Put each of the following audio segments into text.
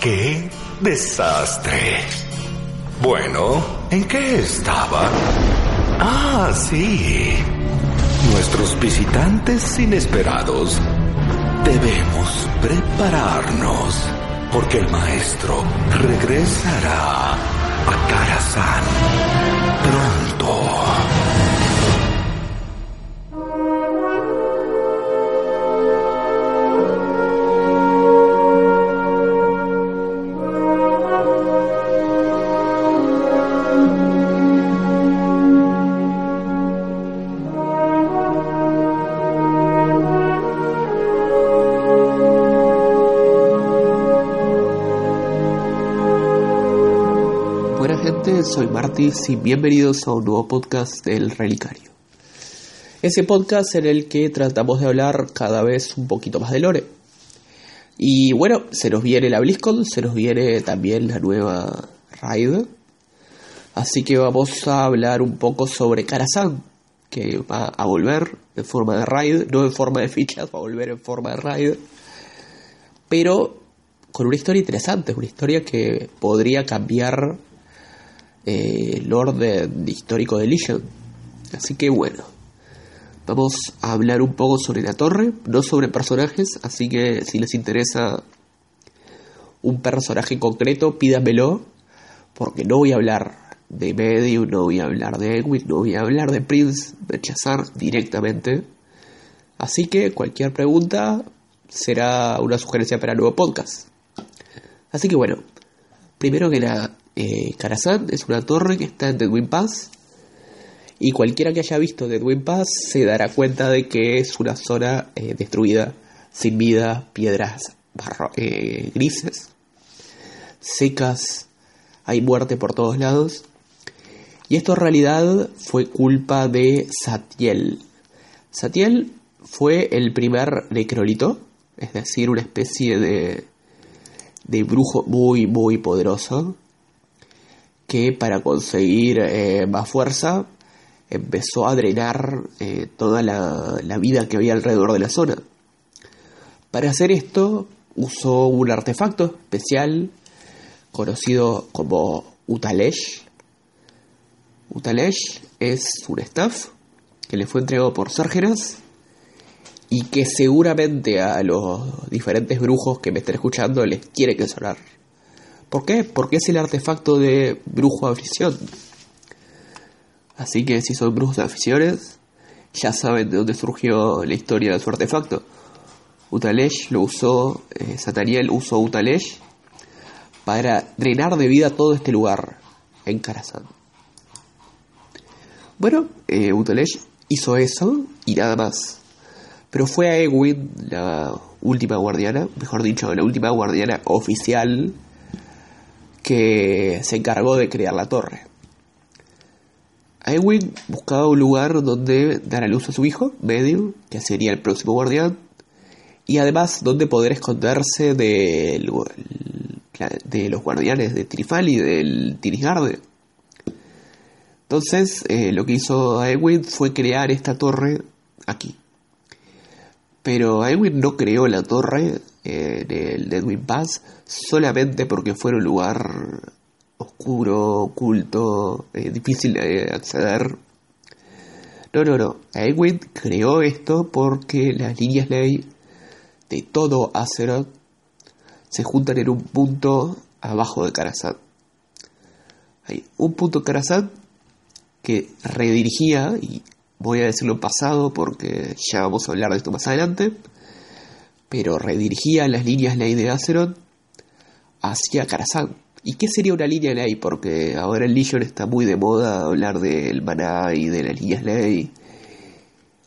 ¡Qué desastre! Bueno, ¿en qué estaba? Ah, sí. Nuestros visitantes inesperados. Debemos prepararnos porque el maestro regresará a Karazhan soy Martis y bienvenidos a un nuevo podcast del Relicario. Ese podcast en el que tratamos de hablar cada vez un poquito más de Lore. Y bueno, se nos viene la BlizzCon, se nos viene también la nueva Raid. Así que vamos a hablar un poco sobre Karazhan, que va a volver en forma de Raid, no en forma de fichas, va a volver en forma de Raid. Pero con una historia interesante, una historia que podría cambiar eh, el orden histórico de Legion. Así que bueno, vamos a hablar un poco sobre la torre, no sobre personajes, así que si les interesa un personaje concreto, pídamelo, porque no voy a hablar de Medium, no voy a hablar de Egwin, no voy a hablar de Prince, de Chazar directamente. Así que cualquier pregunta será una sugerencia para el nuevo podcast. Así que bueno, primero que nada, eh, es una torre que está en Deadwind Pass. Y cualquiera que haya visto Deadwind Pass se dará cuenta de que es una zona eh, destruida, sin vida, piedras eh, grises, secas, hay muerte por todos lados. Y esto en realidad fue culpa de Satiel. Satiel fue el primer necrolito, es decir, una especie de, de brujo muy, muy poderoso, que para conseguir eh, más fuerza empezó a drenar eh, toda la, la, vida que había alrededor de la zona. Para hacer esto usó un artefacto especial conocido como Utalesh. Utalesh es un staff que le fue entregado por Sargeras y que seguramente a los diferentes brujos que me estén escuchando les quiere que sonar. ¿Por qué? Porque es el artefacto de brujo afición. Así que si son brujos de aficiones, ya saben de dónde surgió la historia de su artefacto. Utalesh lo usó, eh, Sataniel usó Utalesh para drenar de vida todo este lugar en Karazhan. Bueno, eh, Utalesh hizo eso y nada más. Pero fue a Egwin, la última guardiana, mejor dicho, la última guardiana oficial que se encargó de crear la torre. Eowyn buscaba un lugar donde dar a luz a su hijo, Medio, que sería el próximo guardián, y además donde poder esconderse de, los guardianes de Trifal y del Tirisgarde. Entonces, eh, lo que hizo Eowyn fue crear esta torre aquí. Pero Eowyn no creó la torre en el Deadwind Pass solamente porque fuera un lugar oscuro, oculto, eh, difícil de acceder. No, no, no. Eowyn creó esto porque las líneas ley de todo Azeroth se juntan en un punto abajo de Karazhan. Hay un punto Karazhan que redirigía, y voy a decirlo en pasado porque ya vamos a hablar de esto más adelante, pero redirigía las líneas ley de Azeroth hacia Karazhan. ¿Y qué sería una línea ley? Porque ahora en Legion está muy de moda hablar del maná y de las líneas ley.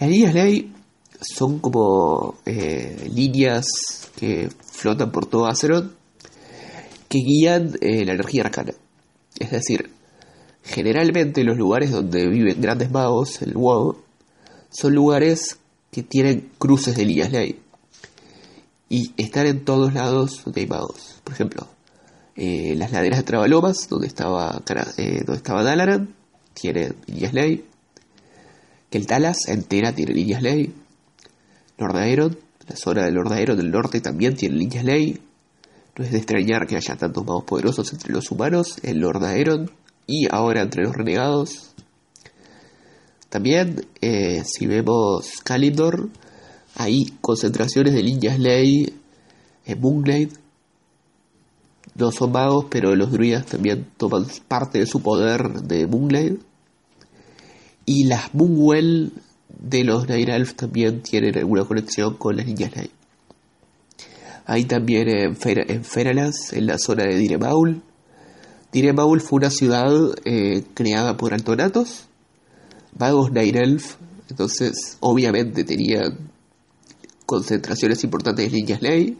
Las líneas ley son como eh, líneas que flotan por todo Azeroth que guían eh, la energía arcana. Es decir, generalmente los lugares donde viven grandes magos, el WoW, son lugares que tienen cruces de líneas ley y estar en todos lados magos. Por ejemplo, eh, las laderas de Travalomas, donde estaba, eh, donde estaba Dalaran, tiene líneas ley. Que el Talas entera tiene líneas ley. Lord Aeron, la zona de Lord Aeron del norte también tiene líneas ley. No es de extrañar que haya tantos magos poderosos entre los humanos, el Lord Aeron y ahora entre los renegados. También, eh, si vemos Kalindor, hay concentraciones de Ninja Slay en Moonglade. No son magos, pero los druidas también toman parte de su poder de Moonglade. Y las Moonwell de los Night Elf también tienen alguna conexión con las Ninja Slay. Hay también en, en Feralas, en la zona de Diremaul. Diremaul fue una ciudad eh, creada por altonatos, magos Night Elf, entonces obviamente tenían concentraciones importantes de Ninja Slay.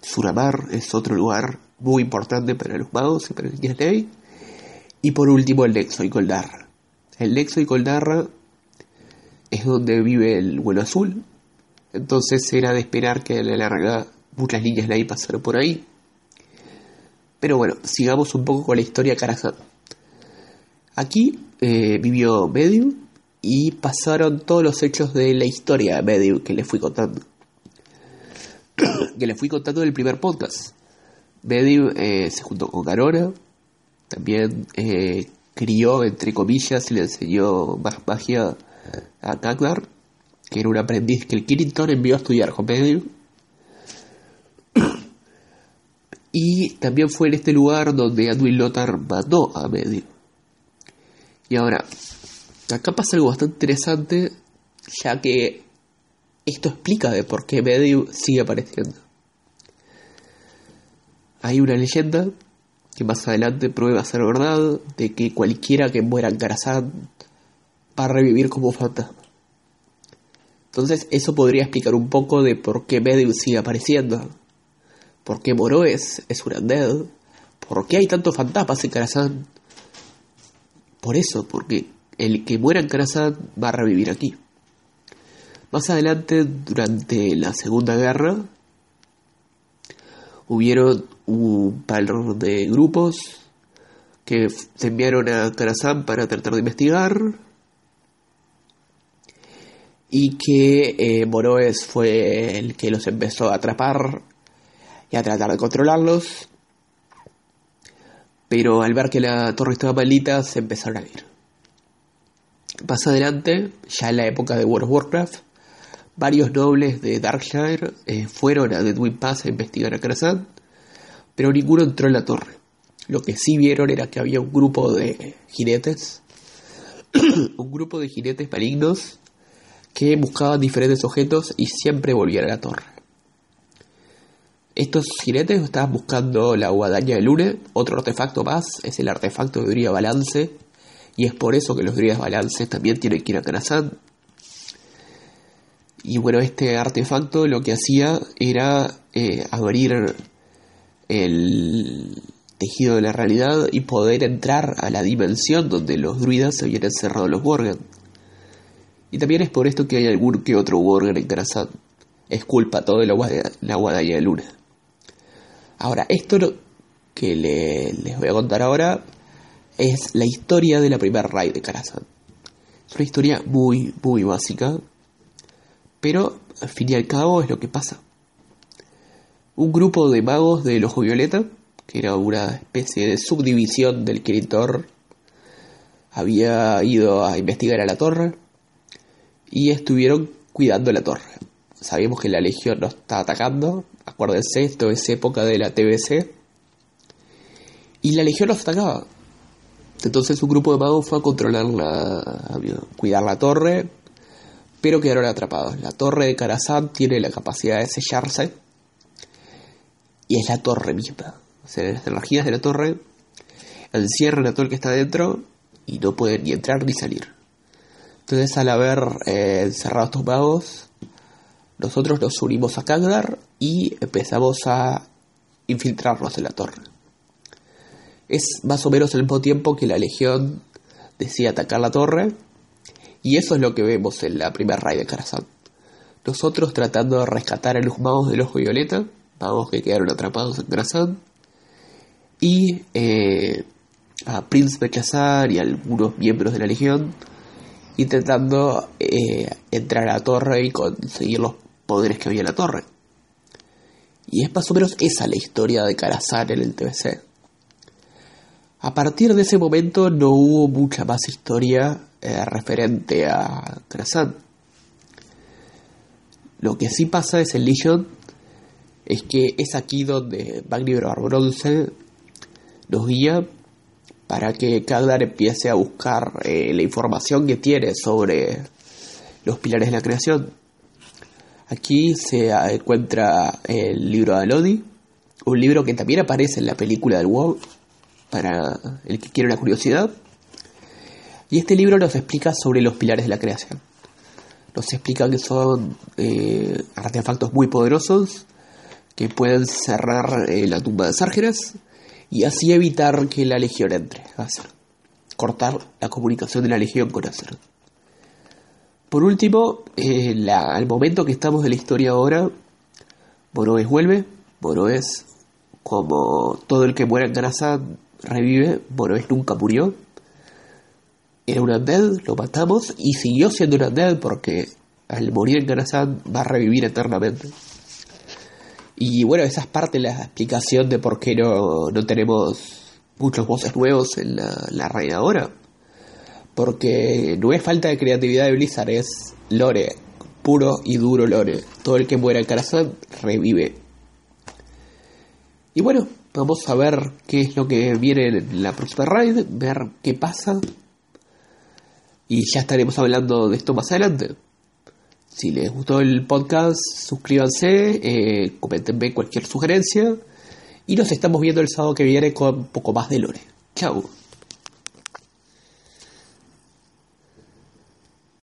Suramar es otro lugar muy importante para los magos y para Ninja Slay. Y por último el Nexo y Coldarra. El Nexo y Coldarra es donde vive el vuelo azul. Entonces era de esperar que a la larga muchas líneas de ahí pasaron por ahí. Pero bueno, sigamos un poco con la historia Karazhan. Aquí eh, vivió Mediu y pasaron todos los hechos de la historia de Mediu que le fui contando. que le fui contando en el primer podcast. Mediu eh, se juntó con Garona, también eh, crió, entre comillas, y le enseñó más magia a Kagnar, que era un aprendiz que el Kirinton envió a estudiar con Mediu y también fue en este lugar donde Anduin Lothar mató a Medio. Y ahora, acá pasa algo bastante interesante, ya que esto explica de por qué Medio sigue apareciendo. Hay una leyenda que más adelante prueba ser verdad, de que cualquiera que muera en Karazhan va a revivir como fantasma. Entonces eso podría explicar un poco de por qué Medio sigue apareciendo ¿Por qué Moroes es un undead? ¿Por qué hay tantos fantasmas en Karazhan? Por eso, porque el que muera en Karazhan va a revivir aquí. Más adelante, durante la Segunda Guerra, hubieron un par de grupos que se enviaron a Karazhan para tratar de investigar y que eh, Moroes fue el que los empezó a atrapar y a tratar de controlarlos. Pero al ver que la torre estaba maldita, se empezaron a ir. Más adelante, ya en la época de World of Warcraft, varios nobles de Darkshire eh, fueron a Deadwind Pass a investigar a Karazhan, pero ninguno entró en la torre. Lo que sí vieron era que había un grupo de jinetes, un grupo de jinetes malignos que buscaban diferentes objetos y siempre volvían a la torre. Estos jinetes estaban buscando la guadaña de Lune, otro artefacto más, es el artefacto de Druida Balance, y es por eso que los Druidas Balance también tienen que ir a Karazhan. Y bueno, este artefacto lo que hacía era eh, abrir el tejido de la realidad y poder entrar a la dimensión donde los druidas se habían encerrado los Worgen. Y también es por esto que hay algún que otro Worgen en Karazhan. Es culpa todo de la, la guadaña de luna. Ahora, esto que les voy a contar ahora es la historia de la primera raid de Karazhan. Es una historia muy, muy básica, pero al fin y al cabo es lo que pasa. Un grupo de magos del Ojo Violeta, que era una especie de subdivisión del Kiritor, había ido a investigar a la torre y estuvieron cuidando la torre. Sabíamos que la legión nos está atacando, acuérdense, esto es época de la TBC. Y la legión los atacaba. Entonces un grupo de magos fue a controlar la. a cuidar la torre, pero quedaron atrapados. La torre de Karazhan tiene la capacidad de sellarse. Y es la torre misma. O sea, las energías de la torre encierran a todo el que está dentro y no pueden ni entrar ni salir. Entonces al haber eh, encerrado estos magos, nosotros nos unimos a Kagdar y empezamos a infiltrarnos en la torre. Es más o menos el mismo tiempo que la legión decide atacar la torre y eso es lo que vemos en la primera raid de Karazhan. Nosotros tratando de rescatar a los magos del ojo violeta, magos que quedaron atrapados en Karazhan, y eh, a Prince Bechazar y a algunos miembros de la legión intentando eh, entrar a la torre y conseguir los poderes que había en la torre. Y es más o menos esa la historia de Karazhan en el TBC. A partir de ese momento no hubo mucha más historia eh, referente a Karazhan. Lo que sí pasa es en Legion es que es aquí donde Magni Bronce nos guía para que Kagdar empiece a buscar eh, la información que tiene sobre los pilares de la creación. Aquí se encuentra el libro de Alodi, un libro que también aparece en la película del WoW, para el que quiere una curiosidad. Y este libro nos explica sobre los pilares de la creación. Nos explica que son eh, artefactos muy poderosos que pueden cerrar eh, la tumba de Sárgeras y así evitar que la legión entre a hacer. Cortar la comunicación de la legión con Acer. Por último, eh, al momento que estamos de la historia ahora, Moroes vuelve. Moroes, como todo el que muere en Grasa, revive. Moroes nunca murió. Era un undead, lo matamos y siguió siendo un undead porque al morir en Ganazan va a revivir eternamente. Y bueno, esa es parte de la explicación de por qué no, no tenemos muchos voces nuevos en la, reina ahora. Porque no es falta de creatividad de Blizzard, es lore, puro y duro lore. Todo el que muera en corazón revive. Y bueno, vamos a ver qué es lo que viene en la próxima raid, ver qué pasa. Y ya estaremos hablando de esto más adelante. Si les gustó el podcast, suscríbanse, eh, comentenme cualquier sugerencia. Y nos estamos viendo el sábado que viene con un poco más de lore. Chao.